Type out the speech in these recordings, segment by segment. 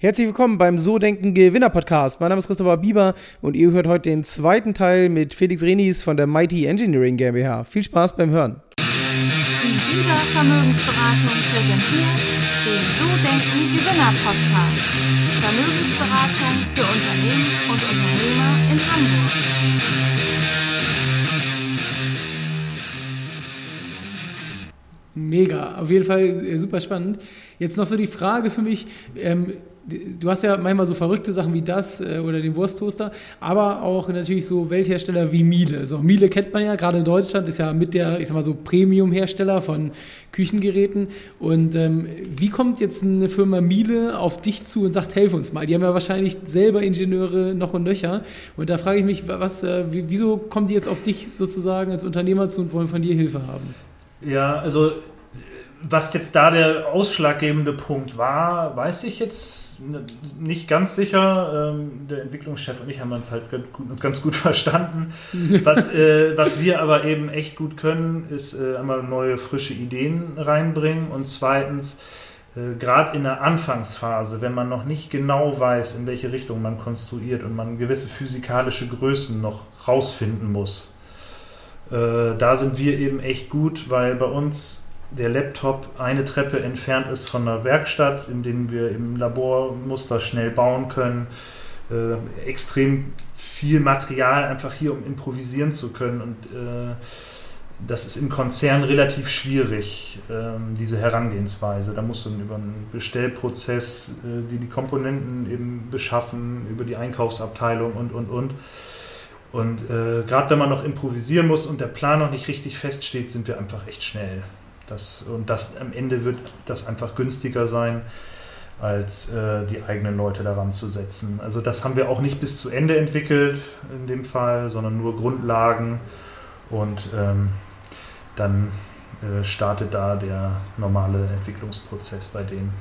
Herzlich willkommen beim So Denken Gewinner Podcast. Mein Name ist Christopher Bieber und ihr hört heute den zweiten Teil mit Felix Renis von der Mighty Engineering GmbH. Viel Spaß beim Hören. Die Bieber Vermögensberatung präsentiert den So Denken Gewinner Podcast. Vermögensberatung für Unternehmen und Unternehmer in Hamburg. Mega, auf jeden Fall äh, super spannend. Jetzt noch so die Frage für mich, ähm, du hast ja manchmal so verrückte Sachen wie das äh, oder den Wursttoaster, aber auch natürlich so Welthersteller wie Miele. So Miele kennt man ja, gerade in Deutschland ist ja mit der, ich sag mal so Premium-Hersteller von Küchengeräten. Und ähm, wie kommt jetzt eine Firma Miele auf dich zu und sagt, helf uns mal? Die haben ja wahrscheinlich selber Ingenieure noch und nöcher. Und da frage ich mich, was, äh, wieso kommen die jetzt auf dich sozusagen als Unternehmer zu und wollen von dir Hilfe haben? Ja, also was jetzt da der ausschlaggebende Punkt war, weiß ich jetzt nicht ganz sicher. Ähm, der Entwicklungschef und ich haben uns halt ganz gut verstanden. Was, äh, was wir aber eben echt gut können, ist äh, einmal neue, frische Ideen reinbringen und zweitens, äh, gerade in der Anfangsphase, wenn man noch nicht genau weiß, in welche Richtung man konstruiert und man gewisse physikalische Größen noch rausfinden muss, äh, da sind wir eben echt gut, weil bei uns der Laptop eine Treppe entfernt ist von der Werkstatt, in denen wir im Labor Muster schnell bauen können. Äh, extrem viel Material einfach hier, um improvisieren zu können. Und äh, das ist im Konzern relativ schwierig, äh, diese Herangehensweise. Da muss man über einen Bestellprozess äh, die, die Komponenten eben beschaffen, über die Einkaufsabteilung und, und, und. Und äh, gerade wenn man noch improvisieren muss und der Plan noch nicht richtig feststeht, sind wir einfach echt schnell. Das, und das am Ende wird das einfach günstiger sein, als äh, die eigenen Leute daran zu setzen. Also das haben wir auch nicht bis zu Ende entwickelt in dem Fall, sondern nur Grundlagen und ähm, dann äh, startet da der normale Entwicklungsprozess bei denen.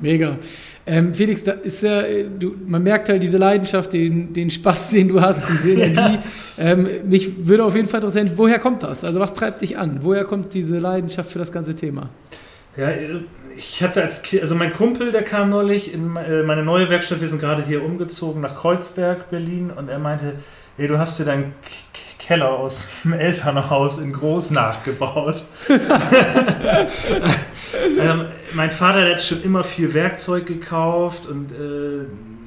Mega. Ähm, Felix, da ist ja, du, man merkt halt diese Leidenschaft, den, den Spaß, den du hast, diese Energie. Ähm, mich würde auf jeden Fall interessieren, woher kommt das? Also was treibt dich an? Woher kommt diese Leidenschaft für das ganze Thema? Ja, ich hatte als Kind, also mein Kumpel, der kam neulich in äh, meine neue Werkstatt, wir sind gerade hier umgezogen nach Kreuzberg, Berlin, und er meinte, hey, du hast dir deinen Keller aus dem Elternhaus in Groß nachgebaut. ähm, mein Vater hat schon immer viel Werkzeug gekauft und äh,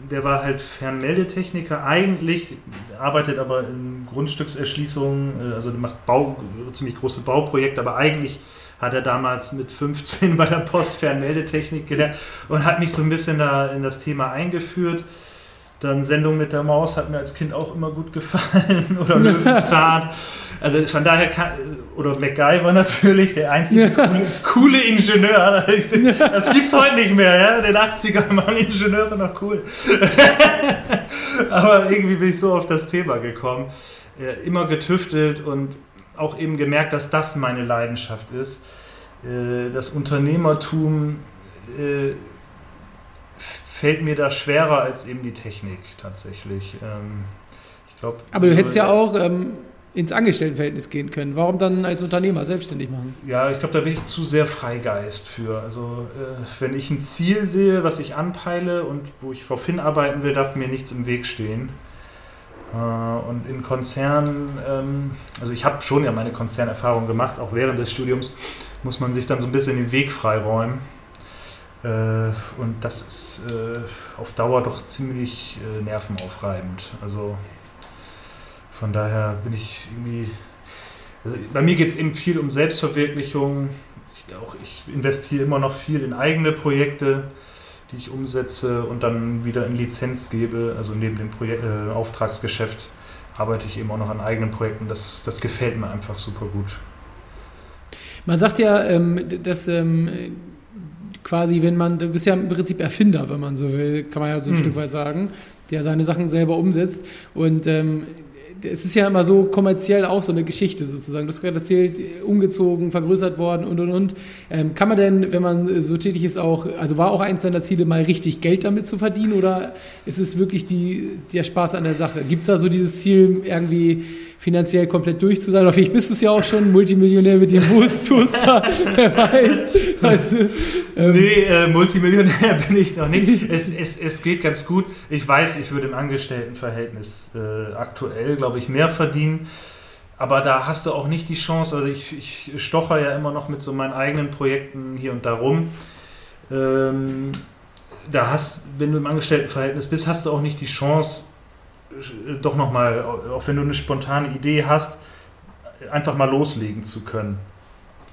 der war halt Fernmeldetechniker. Eigentlich arbeitet aber in Grundstückserschließungen, äh, also macht Bau, ziemlich große Bauprojekte, aber eigentlich hat er damals mit 15 bei der Post Fernmeldetechnik gelernt und hat mich so ein bisschen da in das Thema eingeführt. Dann Sendung mit der Maus hat mir als Kind auch immer gut gefallen. Oder Löwenzahn. Also von daher kann, oder MacGyver natürlich, der einzige coole, Ingenieur. Das gibt es heute nicht mehr, ja. Den 80ern waren Ingenieure noch cool. Aber irgendwie bin ich so auf das Thema gekommen. Immer getüftelt und auch eben gemerkt, dass das meine Leidenschaft ist. Äh, das Unternehmertum äh, fällt mir da schwerer als eben die Technik tatsächlich. Ähm, ich glaub, Aber du hättest ja auch ähm, ins Angestelltenverhältnis gehen können. Warum dann als Unternehmer selbstständig machen? Ja, ich glaube, da bin ich zu sehr Freigeist für. Also äh, wenn ich ein Ziel sehe, was ich anpeile und wo ich darauf hinarbeiten will, darf mir nichts im Weg stehen. Äh, und in Konzernen, ähm, also ich habe schon ja meine Konzernerfahrung gemacht, auch während des Studiums muss man sich dann so ein bisschen den Weg freiräumen. Äh, und das ist äh, auf Dauer doch ziemlich äh, nervenaufreibend. Also von daher bin ich irgendwie. Also bei mir geht es eben viel um Selbstverwirklichung. Ich, auch, ich investiere immer noch viel in eigene Projekte, die ich umsetze und dann wieder in Lizenz gebe. Also neben dem Projek äh, Auftragsgeschäft arbeite ich eben auch noch an eigenen Projekten. Das, das gefällt mir einfach super gut. Man sagt ja, ähm, dass ähm, quasi, wenn man, du bist ja im Prinzip Erfinder, wenn man so will, kann man ja so ein hm. Stück weit sagen, der seine Sachen selber umsetzt. Und ähm, es ist ja immer so kommerziell auch so eine Geschichte sozusagen. Du hast gerade erzählt, umgezogen, vergrößert worden und und und. Ähm, kann man denn, wenn man so tätig ist, auch, also war auch eins deiner Ziele, mal richtig Geld damit zu verdienen oder ist es wirklich die, der Spaß an der Sache? Gibt es da so dieses Ziel, irgendwie finanziell komplett durch zu sein. Oder vielleicht bist du es ja auch schon, Multimillionär mit dem Wursttoaster, wer weiß. Weißt du, ähm, nee, äh, Multimillionär bin ich noch nicht. Es, es, es geht ganz gut. Ich weiß, ich würde im Angestelltenverhältnis äh, aktuell, glaube ich, mehr verdienen. Aber da hast du auch nicht die Chance, also ich, ich stocher ja immer noch mit so meinen eigenen Projekten hier und da rum. Ähm, da hast, wenn du im Angestelltenverhältnis bist, hast du auch nicht die Chance, doch nochmal, auch wenn du eine spontane Idee hast, einfach mal loslegen zu können.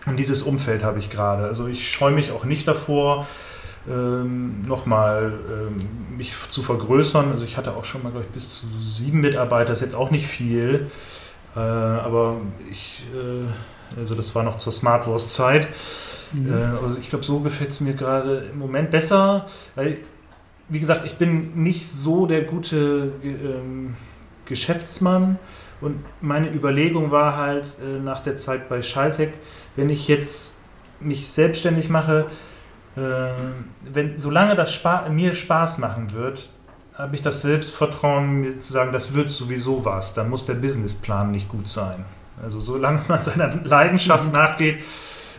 Und dieses Umfeld habe ich gerade. Also ich scheue mich auch nicht davor, ähm, nochmal ähm, mich zu vergrößern. Also ich hatte auch schon mal, glaube ich, bis zu sieben Mitarbeiter, das ist jetzt auch nicht viel. Äh, aber ich, äh, also das war noch zur Smartwurst-Zeit. Mhm. Äh, also ich glaube, so gefällt es mir gerade im Moment besser, weil wie gesagt, ich bin nicht so der gute ähm, Geschäftsmann und meine Überlegung war halt äh, nach der Zeit bei Schaltec, wenn ich jetzt mich selbstständig mache, äh, wenn, solange das Spa mir Spaß machen wird, habe ich das Selbstvertrauen, mir zu sagen, das wird sowieso was. Dann muss der Businessplan nicht gut sein. Also solange man seiner Leidenschaft mhm. nachgeht,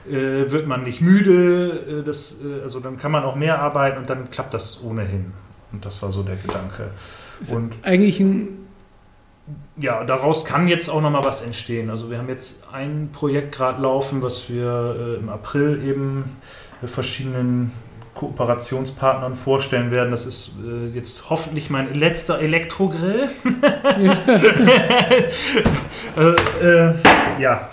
äh, wird man nicht müde, äh, das, äh, also dann kann man auch mehr arbeiten und dann klappt das ohnehin. Und das war so der Gedanke. Ist und eigentlich ein ja, daraus kann jetzt auch noch mal was entstehen. Also wir haben jetzt ein Projekt gerade laufen, was wir äh, im April eben verschiedenen Kooperationspartnern vorstellen werden. Das ist äh, jetzt hoffentlich mein letzter Elektrogrill. äh, ja,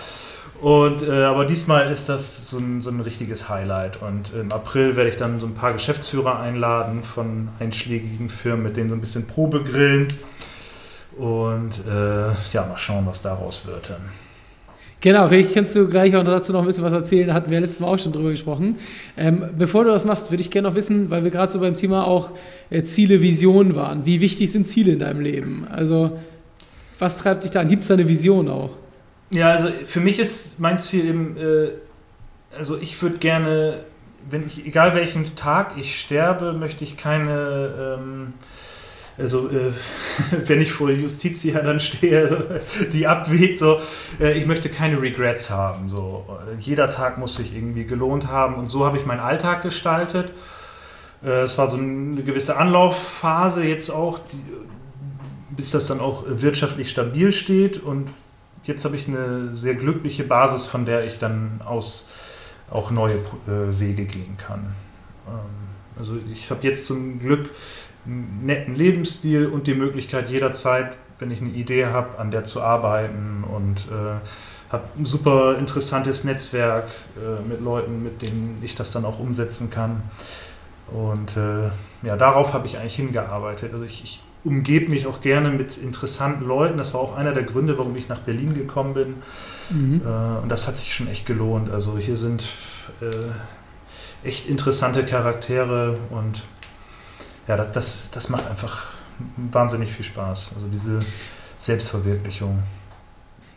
und, äh, aber diesmal ist das so ein, so ein richtiges Highlight. Und im April werde ich dann so ein paar Geschäftsführer einladen von einschlägigen Firmen, mit denen so ein bisschen Probe grillen. Und äh, ja, mal schauen, was daraus wird. Genau, vielleicht kannst du gleich auch dazu noch ein bisschen was erzählen. Da hatten wir letztes Mal auch schon drüber gesprochen. Ähm, bevor du das machst, würde ich gerne noch wissen, weil wir gerade so beim Thema auch äh, Ziele, Visionen waren. Wie wichtig sind Ziele in deinem Leben? Also, was treibt dich da an? Gibt es da eine Vision auch? Ja, also für mich ist mein Ziel eben, äh, also ich würde gerne, wenn ich, egal welchen Tag ich sterbe, möchte ich keine, ähm, also äh, wenn ich vor Justitia dann stehe, also, die abwägt, so, äh, ich möchte keine Regrets haben. So. Jeder Tag muss sich irgendwie gelohnt haben und so habe ich meinen Alltag gestaltet. Äh, es war so eine gewisse Anlaufphase jetzt auch, die, bis das dann auch wirtschaftlich stabil steht und jetzt habe ich eine sehr glückliche Basis, von der ich dann aus auch neue äh, Wege gehen kann. Ähm, also ich habe jetzt zum Glück einen netten Lebensstil und die Möglichkeit jederzeit, wenn ich eine Idee habe, an der zu arbeiten und äh, habe ein super interessantes Netzwerk äh, mit Leuten, mit denen ich das dann auch umsetzen kann. Und äh, ja, darauf habe ich eigentlich hingearbeitet. Also ich, ich umgebe mich auch gerne mit interessanten Leuten. Das war auch einer der Gründe, warum ich nach Berlin gekommen bin. Mhm. Äh, und das hat sich schon echt gelohnt. Also hier sind äh, echt interessante Charaktere und ja, das, das, das macht einfach wahnsinnig viel Spaß. Also diese Selbstverwirklichung.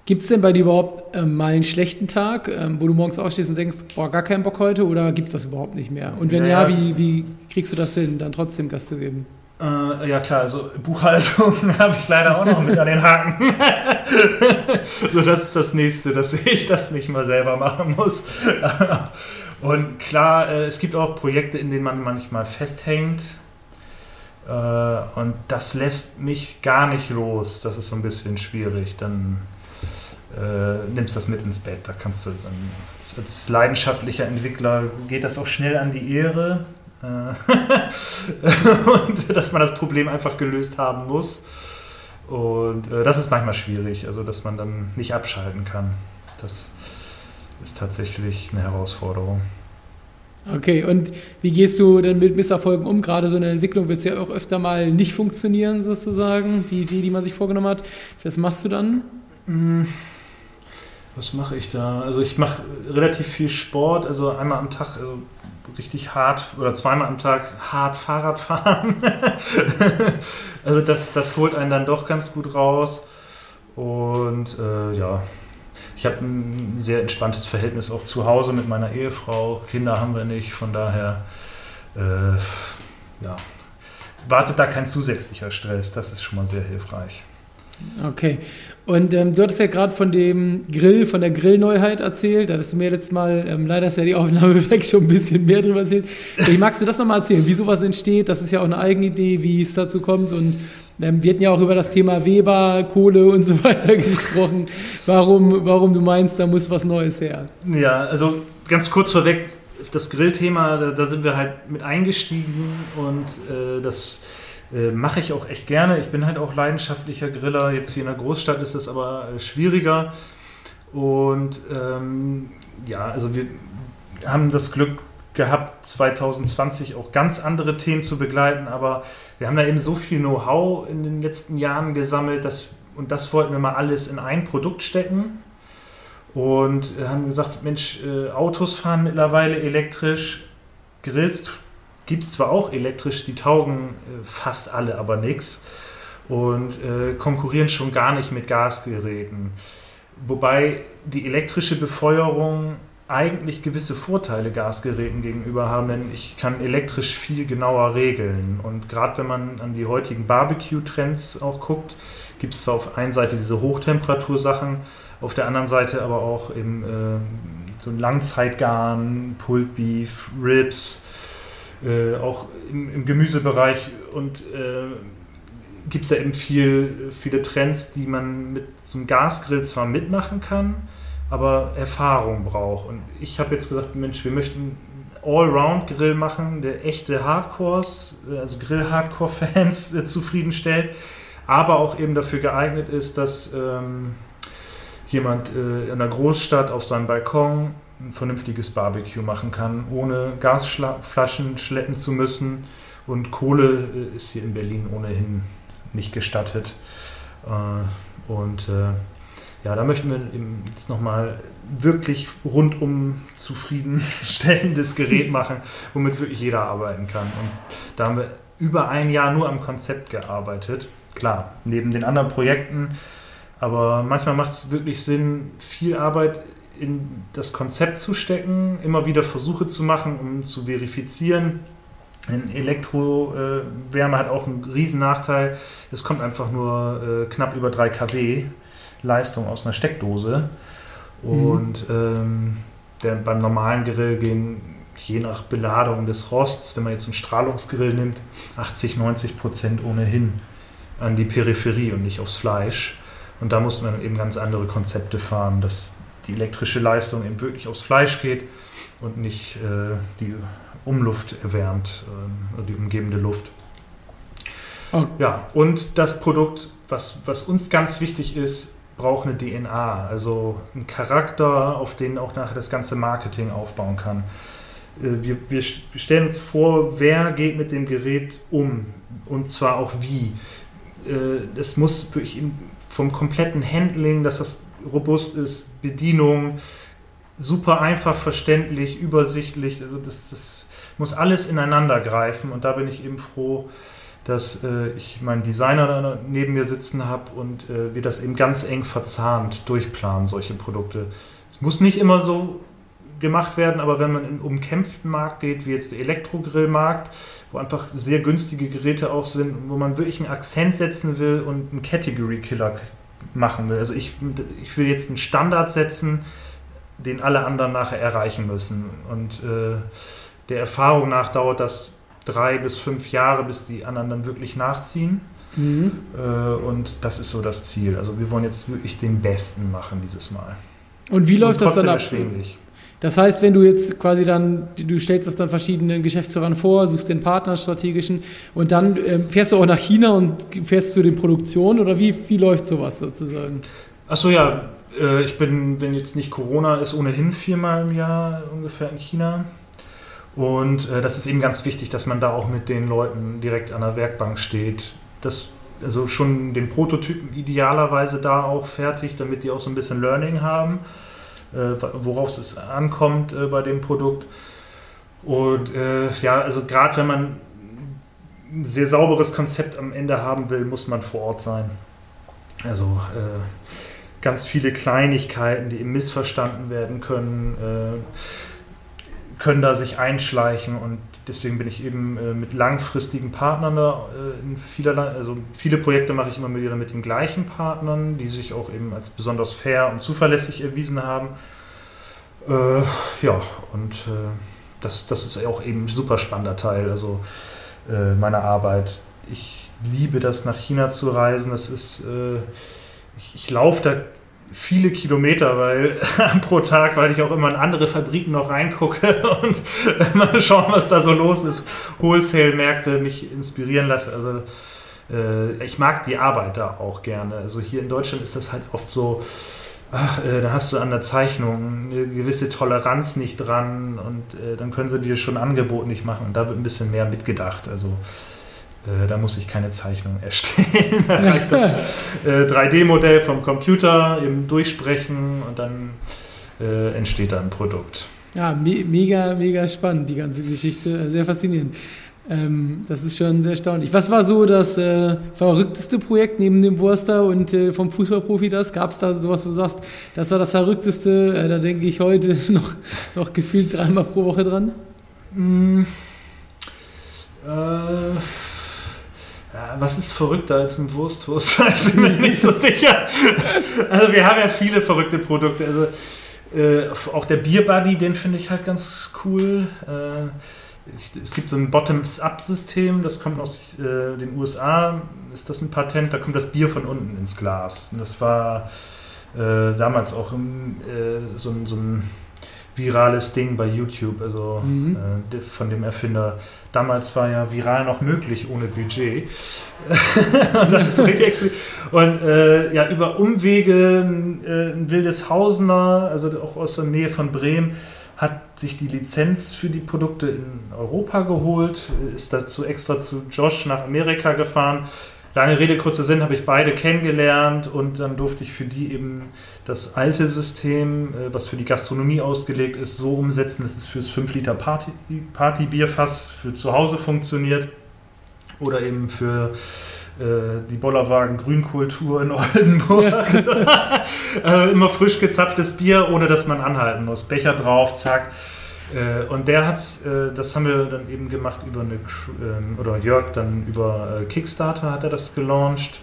Gibt es denn bei dir überhaupt ähm, mal einen schlechten Tag, ähm, wo du morgens aufstehst und denkst, boah, gar keinen Bock heute oder gibt es das überhaupt nicht mehr? Und wenn naja, ja, wie, wie kriegst du das hin, dann trotzdem Gas zu geben? Äh, ja klar, also Buchhaltung habe ich leider auch noch mit an den Haken. so, das ist das nächste, dass ich das nicht mal selber machen muss. Und klar, äh, es gibt auch Projekte, in denen man manchmal festhängt. Äh, und das lässt mich gar nicht los. Das ist so ein bisschen schwierig. Dann äh, nimmst das mit ins Bett. Da kannst du dann als, als leidenschaftlicher Entwickler geht das auch schnell an die Ehre. Äh, und dass man das Problem einfach gelöst haben muss. Und äh, das ist manchmal schwierig, also dass man dann nicht abschalten kann. Das ist tatsächlich eine Herausforderung. Okay, und wie gehst du denn mit Misserfolgen um? Gerade so eine Entwicklung wird es ja auch öfter mal nicht funktionieren, sozusagen, die Idee, die man sich vorgenommen hat. Was machst du dann? Hm, was mache ich da? Also ich mache relativ viel Sport, also einmal am Tag, also richtig hart oder zweimal am Tag hart Fahrrad fahren. also das, das holt einen dann doch ganz gut raus. Und äh, ja, ich habe ein sehr entspanntes Verhältnis auch zu Hause mit meiner Ehefrau. Kinder haben wir nicht, von daher äh, ja, wartet da kein zusätzlicher Stress. Das ist schon mal sehr hilfreich. Okay. Und ähm, du hattest ja gerade von dem Grill, von der Grillneuheit erzählt. Da hattest du mir letztes Mal, ähm, leider ist ja die Aufnahme weg, schon ein bisschen mehr drüber erzählt. Wie magst du das nochmal erzählen, wie sowas entsteht? Das ist ja auch eine Eigenidee, wie es dazu kommt. Und wir hatten ja auch über das Thema Weber, Kohle und so weiter gesprochen. Warum, warum du meinst, da muss was Neues her? Ja, also ganz kurz vorweg, das Grillthema, da, da sind wir halt mit eingestiegen und äh, das äh, mache ich auch echt gerne. Ich bin halt auch leidenschaftlicher Griller. Jetzt hier in der Großstadt ist es aber äh, schwieriger. Und ähm, ja, also wir haben das Glück gehabt, 2020 auch ganz andere Themen zu begleiten, aber wir haben da eben so viel Know-how in den letzten Jahren gesammelt, dass, und das wollten wir mal alles in ein Produkt stecken. Und haben gesagt, Mensch, äh, Autos fahren mittlerweile elektrisch, Grills gibt es zwar auch elektrisch, die taugen äh, fast alle, aber nichts und äh, konkurrieren schon gar nicht mit Gasgeräten. Wobei die elektrische Befeuerung eigentlich gewisse Vorteile Gasgeräten gegenüber haben, denn ich kann elektrisch viel genauer regeln. Und gerade wenn man an die heutigen Barbecue-Trends auch guckt, gibt es zwar auf einer Seite diese Hochtemperatursachen, auf der anderen Seite aber auch eben äh, so ein Langzeitgarn, Pulled Beef, Ribs, äh, auch im, im, Gemüsebereich und äh, gibt es ja eben viel, viele Trends, die man mit so einem Gasgrill zwar mitmachen kann, aber Erfahrung braucht. Und ich habe jetzt gesagt, Mensch, wir möchten Allround-Grill machen, der echte Hardcores, also Grill-Hardcore-Fans äh, zufriedenstellt, aber auch eben dafür geeignet ist, dass ähm, jemand äh, in der Großstadt auf seinem Balkon ein vernünftiges Barbecue machen kann, ohne Gasflaschen schleppen zu müssen. Und Kohle äh, ist hier in Berlin ohnehin nicht gestattet. Äh, und äh, ja, da möchten wir jetzt nochmal wirklich rundum zufriedenstellendes Gerät machen, womit wirklich jeder arbeiten kann. Und da haben wir über ein Jahr nur am Konzept gearbeitet. Klar, neben den anderen Projekten. Aber manchmal macht es wirklich Sinn, viel Arbeit in das Konzept zu stecken, immer wieder Versuche zu machen, um zu verifizieren. Elektrowärme hat auch einen riesen Nachteil. Es kommt einfach nur äh, knapp über 3 kW Leistung aus einer Steckdose. Und mhm. ähm, der, beim normalen Grill gehen je nach Beladung des Rosts, wenn man jetzt einen Strahlungsgrill nimmt, 80, 90 Prozent ohnehin an die Peripherie und nicht aufs Fleisch. Und da muss man eben ganz andere Konzepte fahren, dass die elektrische Leistung eben wirklich aufs Fleisch geht und nicht äh, die Umluft erwärmt, äh, die umgebende Luft. Oh. Ja, und das Produkt, was, was uns ganz wichtig ist, braucht eine DNA, also einen Charakter, auf den auch nachher das ganze Marketing aufbauen kann. Äh, wir, wir stellen uns vor, wer geht mit dem Gerät um und zwar auch wie. Es äh, muss wirklich vom kompletten Handling, dass das robust ist, Bedienung, super einfach verständlich, übersichtlich. Also das, das muss alles ineinander greifen und da bin ich eben froh, dass äh, ich meinen Designer da neben mir sitzen habe und äh, wir das eben ganz eng verzahnt durchplanen, solche Produkte. Es muss nicht immer so gemacht werden, aber wenn man in einen umkämpften Markt geht, wie jetzt der Elektrogrillmarkt, wo einfach sehr günstige Geräte auch sind, wo man wirklich einen Akzent setzen will und einen Category Killer machen will. Also ich, ich will jetzt einen Standard setzen, den alle anderen nachher erreichen müssen. Und äh, der Erfahrung nach dauert das drei bis fünf Jahre, bis die anderen dann wirklich nachziehen. Mhm. Äh, und das ist so das Ziel. Also wir wollen jetzt wirklich den Besten machen dieses Mal. Und wie läuft und das dann ab? Das heißt, wenn du jetzt quasi dann, du stellst das dann verschiedenen Geschäftsführern vor, suchst den Partner strategischen und dann ähm, fährst du auch nach China und fährst zu den Produktionen oder wie, wie läuft sowas sozusagen? Achso, ja, äh, ich bin, wenn jetzt nicht Corona ist, ohnehin viermal im Jahr ungefähr in China. Und äh, das ist eben ganz wichtig, dass man da auch mit den Leuten direkt an der Werkbank steht. Das, also schon den Prototypen idealerweise da auch fertig, damit die auch so ein bisschen Learning haben äh, worauf es ankommt äh, bei dem Produkt. Und äh, ja, also gerade wenn man ein sehr sauberes Konzept am Ende haben will, muss man vor Ort sein. Also äh, ganz viele Kleinigkeiten, die eben missverstanden werden können, äh, können da sich einschleichen und deswegen bin ich eben äh, mit langfristigen Partnern da äh, in vielerlei, also viele Projekte mache ich immer wieder mit den gleichen Partnern, die sich auch eben als besonders fair und zuverlässig erwiesen haben. Äh, ja, und äh, das, das ist auch eben ein super spannender Teil also äh, meiner Arbeit. Ich liebe das, nach China zu reisen. Das ist, äh, ich, ich laufe da viele Kilometer, weil pro Tag, weil ich auch immer in andere Fabriken noch reingucke und mal schauen, was da so los ist. Wholesale-Märkte mich inspirieren lasse. Also äh, ich mag die Arbeit da auch gerne. Also hier in Deutschland ist das halt oft so, ach, äh, da hast du an der Zeichnung eine gewisse Toleranz nicht dran und äh, dann können sie dir schon ein Angebot nicht machen und da wird ein bisschen mehr mitgedacht. Also da muss ich keine Zeichnung erstellen. da reicht das äh, 3D-Modell vom Computer eben durchsprechen und dann äh, entsteht da ein Produkt. Ja, me mega, mega spannend, die ganze Geschichte. Sehr faszinierend. Ähm, das ist schon sehr erstaunlich. Was war so das äh, verrückteste Projekt neben dem Wurster und äh, vom Fußballprofi das? Gab es da sowas, wo du sagst, das war das verrückteste? Äh, da denke ich heute noch, noch gefühlt dreimal pro Woche dran. Mm, was ist verrückter als ein Wursttoaster? Ich bin mir nicht so sicher. Also wir haben ja viele verrückte Produkte. Also äh, auch der Bierbuddy, den finde ich halt ganz cool. Äh, ich, es gibt so ein Bottoms-up-System, das kommt aus äh, den USA, ist das ein Patent, da kommt das Bier von unten ins Glas. Und das war äh, damals auch im, äh, so, so ein virales Ding bei YouTube, also mhm. äh, von dem Erfinder. Damals war ja viral noch möglich ohne Budget. und das ist wirklich Und äh, ja, über Umwege äh, ein Wildeshausener, also auch aus der Nähe von Bremen, hat sich die Lizenz für die Produkte in Europa geholt, ist dazu extra zu Josh nach Amerika gefahren Lange Rede, kurzer Sinn, habe ich beide kennengelernt und dann durfte ich für die eben das alte System, äh, was für die Gastronomie ausgelegt ist, so umsetzen, dass es fürs 5 Liter Party, Partybierfass für zu Hause funktioniert oder eben für äh, die Bollerwagen Grünkultur in Oldenburg. Ja. also, äh, immer frisch gezapftes Bier, ohne dass man anhalten muss. Becher drauf, zack. Äh, und der hat, äh, das haben wir dann eben gemacht über eine, ähm, oder Jörg dann über äh, Kickstarter hat er das gelauncht.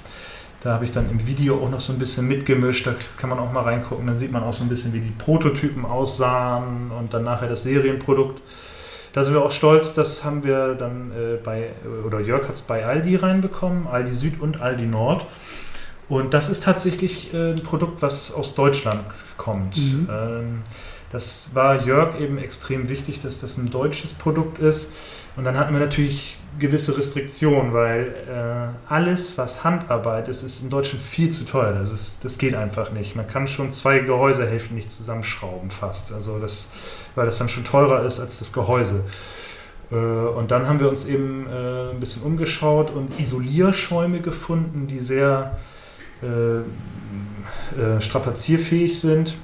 Da habe ich dann im Video auch noch so ein bisschen mitgemischt, da kann man auch mal reingucken, dann sieht man auch so ein bisschen, wie die Prototypen aussahen und dann nachher das Serienprodukt. Da sind wir auch stolz, das haben wir dann bei, oder Jörg hat es bei Aldi reinbekommen, Aldi Süd und Aldi Nord. Und das ist tatsächlich ein Produkt, was aus Deutschland kommt. Mhm. Ähm, das war Jörg eben extrem wichtig, dass das ein deutsches Produkt ist. Und dann hatten wir natürlich gewisse Restriktionen, weil äh, alles, was Handarbeit ist, ist in Deutschland viel zu teuer. Das, ist, das geht einfach nicht. Man kann schon zwei Gehäusehälften nicht zusammenschrauben fast. Also das, weil das dann schon teurer ist als das Gehäuse. Äh, und dann haben wir uns eben äh, ein bisschen umgeschaut und Isolierschäume gefunden, die sehr äh, äh, strapazierfähig sind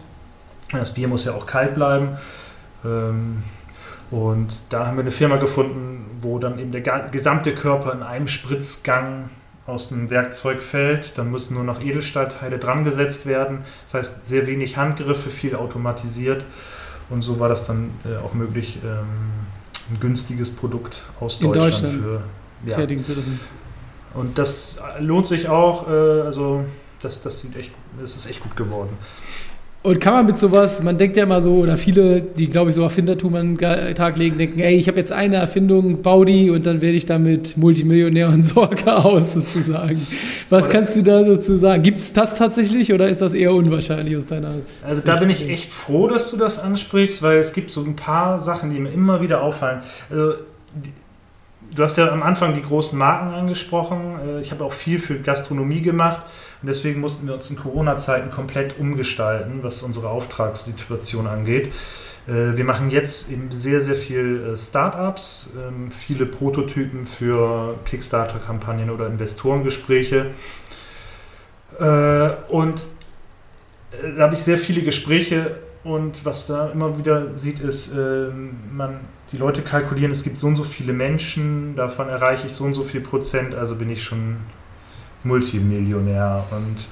das Bier muss ja auch kalt bleiben. Ähm, und da haben wir eine Firma gefunden, wo dann eben der gesamte Körper in einem Spritzgang aus dem Werkzeug fällt. Dann müssen nur noch Edelstahlteile dran gesetzt werden. Das heißt, sehr wenig Handgriffe, viel automatisiert. Und so war das dann äh, auch möglich, ähm, ein günstiges Produkt aus Deutschland, Deutschland für ja. fertigen zu lassen. Und das lohnt sich auch. Äh, also das, das, sieht echt, das ist echt gut geworden. Und kann man mit sowas, man denkt ja immer so, oder viele, die glaube ich so Erfindertum an den Tag legen, denken, ey, ich habe jetzt eine Erfindung, bau die und dann werde ich damit Multimillionär und Sorge aus, sozusagen. Was kannst du da dazu sagen? Gibt es das tatsächlich oder ist das eher unwahrscheinlich aus deiner Also da bin ich echt froh, dass du das ansprichst, weil es gibt so ein paar Sachen, die mir immer wieder auffallen. Also, du hast ja am Anfang die großen Marken angesprochen. Äh, ich habe auch viel für Gastronomie gemacht. Und deswegen mussten wir uns in Corona-Zeiten komplett umgestalten, was unsere Auftragssituation angeht. Äh, wir machen jetzt eben sehr, sehr viel äh, Startups, ähm, viele Prototypen für Kickstarter-Kampagnen oder Investorengespräche. Und da habe ich sehr viele Gespräche und was da immer wieder sieht, ist, ähm, man, die Leute kalkulieren, es gibt so und so viele Menschen, davon erreiche ich so und so viel Prozent, also bin ich schon Multimillionär. Und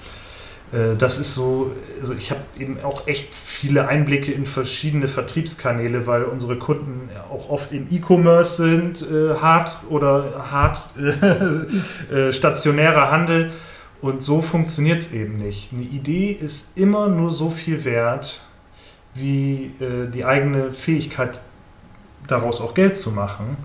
Äh, das ist so, also ich habe eben auch echt viele Einblicke in verschiedene Vertriebskanäle, weil unsere Kunden auch oft im E-Commerce sind, äh, hart oder hart äh, stationärer Handel. Und so funktioniert es eben nicht. Eine Idee ist immer nur so viel wert, wie äh, die eigene Fähigkeit, daraus auch Geld zu machen.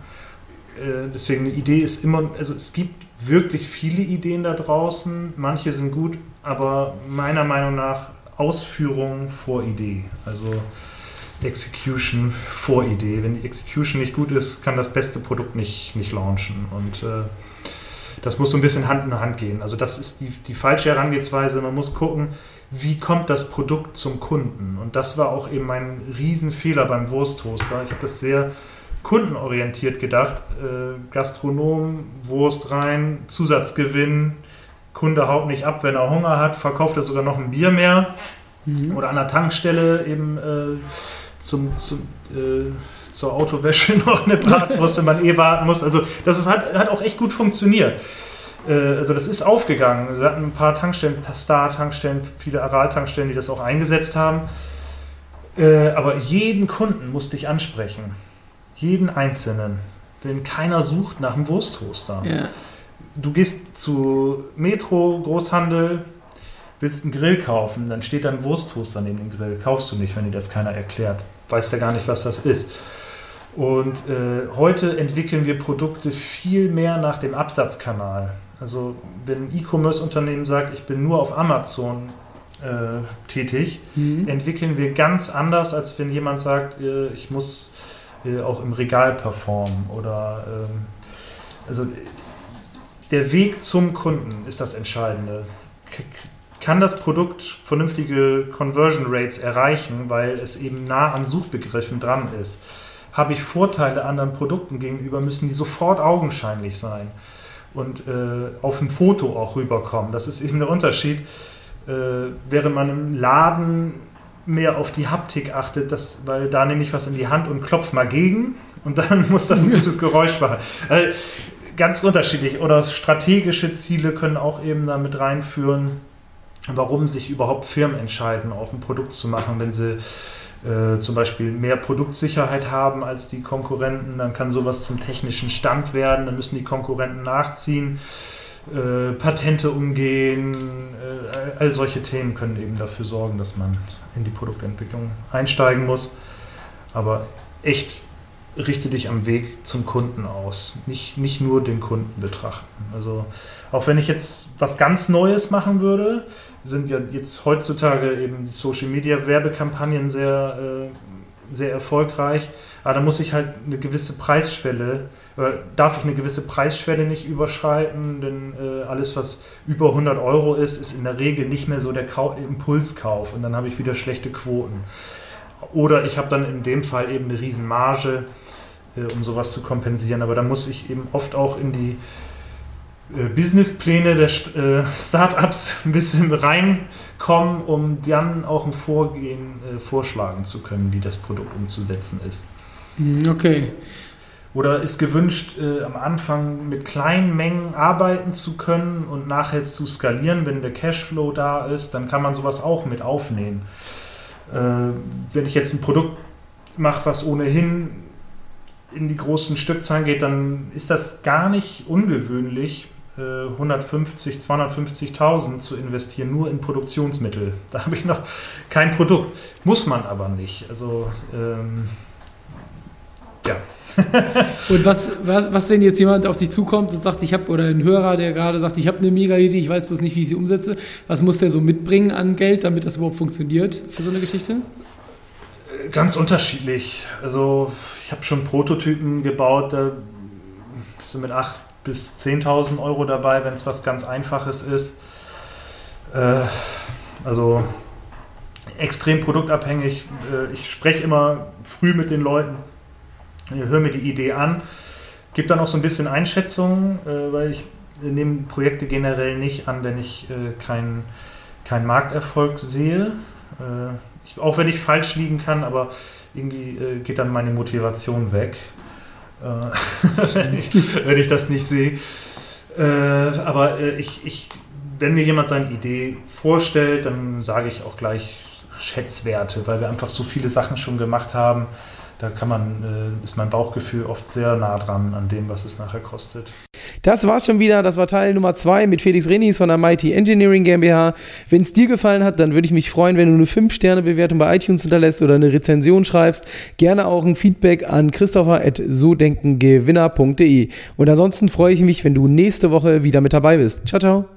Äh, deswegen eine Idee ist immer, also es gibt wirklich viele Ideen da draußen. Manche sind gut, aber meiner Meinung nach Ausführung vor Idee. Also Execution vor Idee. Wenn die Execution nicht gut ist, kann das beste Produkt nicht, nicht launchen. Und äh, das muss so ein bisschen Hand in Hand gehen. Also das ist die, die falsche Herangehensweise. Man muss gucken, wie kommt das Produkt zum Kunden. Und das war auch eben mein Riesenfehler beim Wursttoaster. Ich habe das sehr kundenorientiert gedacht. Äh, Gastronom, Wurst rein, Zusatzgewinn, Kunde haut nicht ab, wenn er Hunger hat, verkauft er sogar noch ein Bier mehr. Mhm. Oder an der Tankstelle eben äh, zum, zum äh, zur Autowäsche noch eine Bratwurst, wenn man eh warten muss. Also das ist, hat, hat auch echt gut funktioniert. Äh, also das ist aufgegangen. Wir hatten ein paar Tankstellen, Star-Tankstellen, viele Aral-Tankstellen, die das auch eingesetzt haben. Äh, aber jeden Kunden musste ich ansprechen. Jeden einzelnen. Denn keiner sucht nach einem Wursttoaster. Ja. Du gehst zu Metro, Großhandel, willst einen Grill kaufen, dann steht da ein Wursttoaster neben dem Grill. Kaufst du nicht, wenn dir das keiner erklärt. Weißt ja gar nicht, was das ist. Und äh, heute entwickeln wir Produkte viel mehr nach dem Absatzkanal. Also wenn ein E-Commerce-Unternehmen sagt, ich bin nur auf Amazon äh, tätig, mhm. entwickeln wir ganz anders, als wenn jemand sagt, äh, ich muss äh, auch im Regal performen oder ähm, also der Weg zum Kunden ist das Entscheidende. K kann das Produkt vernünftige Conversion Rates erreichen, weil es eben nah an Suchbegriffen dran ist? Habe ich Vorteile anderen Produkten gegenüber, müssen die sofort augenscheinlich sein und äh, auf dem Foto auch rüberkommen. Das ist eben der Unterschied. Äh, während man im Laden mehr auf die Haptik achtet, dass, weil da nehme ich was in die Hand und klopfe mal gegen und dann muss das ein gutes Geräusch machen. Also, ganz unterschiedlich. Oder strategische Ziele können auch eben damit reinführen, warum sich überhaupt Firmen entscheiden, auch ein Produkt zu machen, wenn sie äh, zum Beispiel mehr Produktsicherheit haben als die Konkurrenten, dann kann sowas zum technischen Stand werden, dann müssen die Konkurrenten nachziehen. Äh, Patente umgehen, äh, all solche Themen können eben dafür sorgen, dass man in die Produktentwicklung einsteigen muss. Aber echt richte dich am Weg zum Kunden aus, nicht, nicht nur den Kunden betrachten. Also auch wenn ich jetzt was ganz Neues machen würde, sind ja jetzt heutzutage eben die Social Media Werbekampagnen sehr, äh, sehr erfolgreich. Aber da muss ich halt eine gewisse Preisschwelle, äh, darf ich eine gewisse Preisschwelle nicht überschreiten, denn äh, alles, was über 100 Euro ist, ist in der Regel nicht mehr so der Kau Impulskauf und dann habe ich wieder schlechte Quoten. Oder ich habe dann in dem Fall eben eine Riesenmarge, äh, um sowas zu kompensieren. Aber da muss ich eben oft auch in die Businesspläne der äh, Startups ein bisschen reinkommen, um dann auch ein Vorgehen äh, vorschlagen zu können, wie das Produkt umzusetzen ist. Hm, okay. Oder ist gewünscht, äh, am Anfang mit kleinen Mengen arbeiten zu können und nachher zu skalieren, wenn der Cashflow da ist, dann kann man sowas auch mit aufnehmen. Äh, wenn ich jetzt ein Produkt mache, was ohnehin in die großen Stückzahlen geht, dann ist das gar nicht ungewöhnlich, 150, 250.000 zu investieren, nur in Produktionsmittel. Da habe ich noch kein Produkt. Muss man aber nicht. Also, ähm, ja. und was, was, was, wenn jetzt jemand auf dich zukommt und sagt, ich habe, oder ein Hörer, der gerade sagt, ich habe eine mega Idee, ich weiß bloß nicht, wie ich sie umsetze, was muss der so mitbringen an Geld, damit das überhaupt funktioniert für so eine Geschichte? Ganz unterschiedlich. Also ich habe schon Prototypen gebaut, da bist du mit 8 bis 10.000 Euro dabei, wenn es was ganz Einfaches ist. Äh, also extrem produktabhängig. Äh, ich spreche immer früh mit den Leuten, höre mir die Idee an, gebe dann auch so ein bisschen Einschätzung, äh, weil ich nehme Projekte generell nicht an, wenn ich äh, keinen kein Markterfolg sehe. Auch wenn ich falsch liegen kann, aber irgendwie äh, geht dann meine Motivation weg. Äh, wenn, ich, wenn, ich, das nicht sehe. Äh, aber äh, ich, ich, wenn mir jemand seine Idee vorstellt, dann sage ich auch gleich Schätzwerte, weil wir einfach so viele Sachen schon gemacht haben. Da kann man, äh, ist mein Bauchgefühl oft sehr nah dran an dem, was es nachher kostet. Das war's schon wieder. Das war Teil Nummer 2 mit Felix Renis von der Mighty Engineering GmbH. Wenn es dir gefallen hat, dann würde ich mich freuen, wenn du eine 5-Sterne-Bewertung bei iTunes hinterlässt oder eine Rezension schreibst. Gerne auch ein Feedback an christopher.sodenkengewinner.de. Und ansonsten freue ich mich, wenn du nächste Woche wieder mit dabei bist. Ciao, ciao.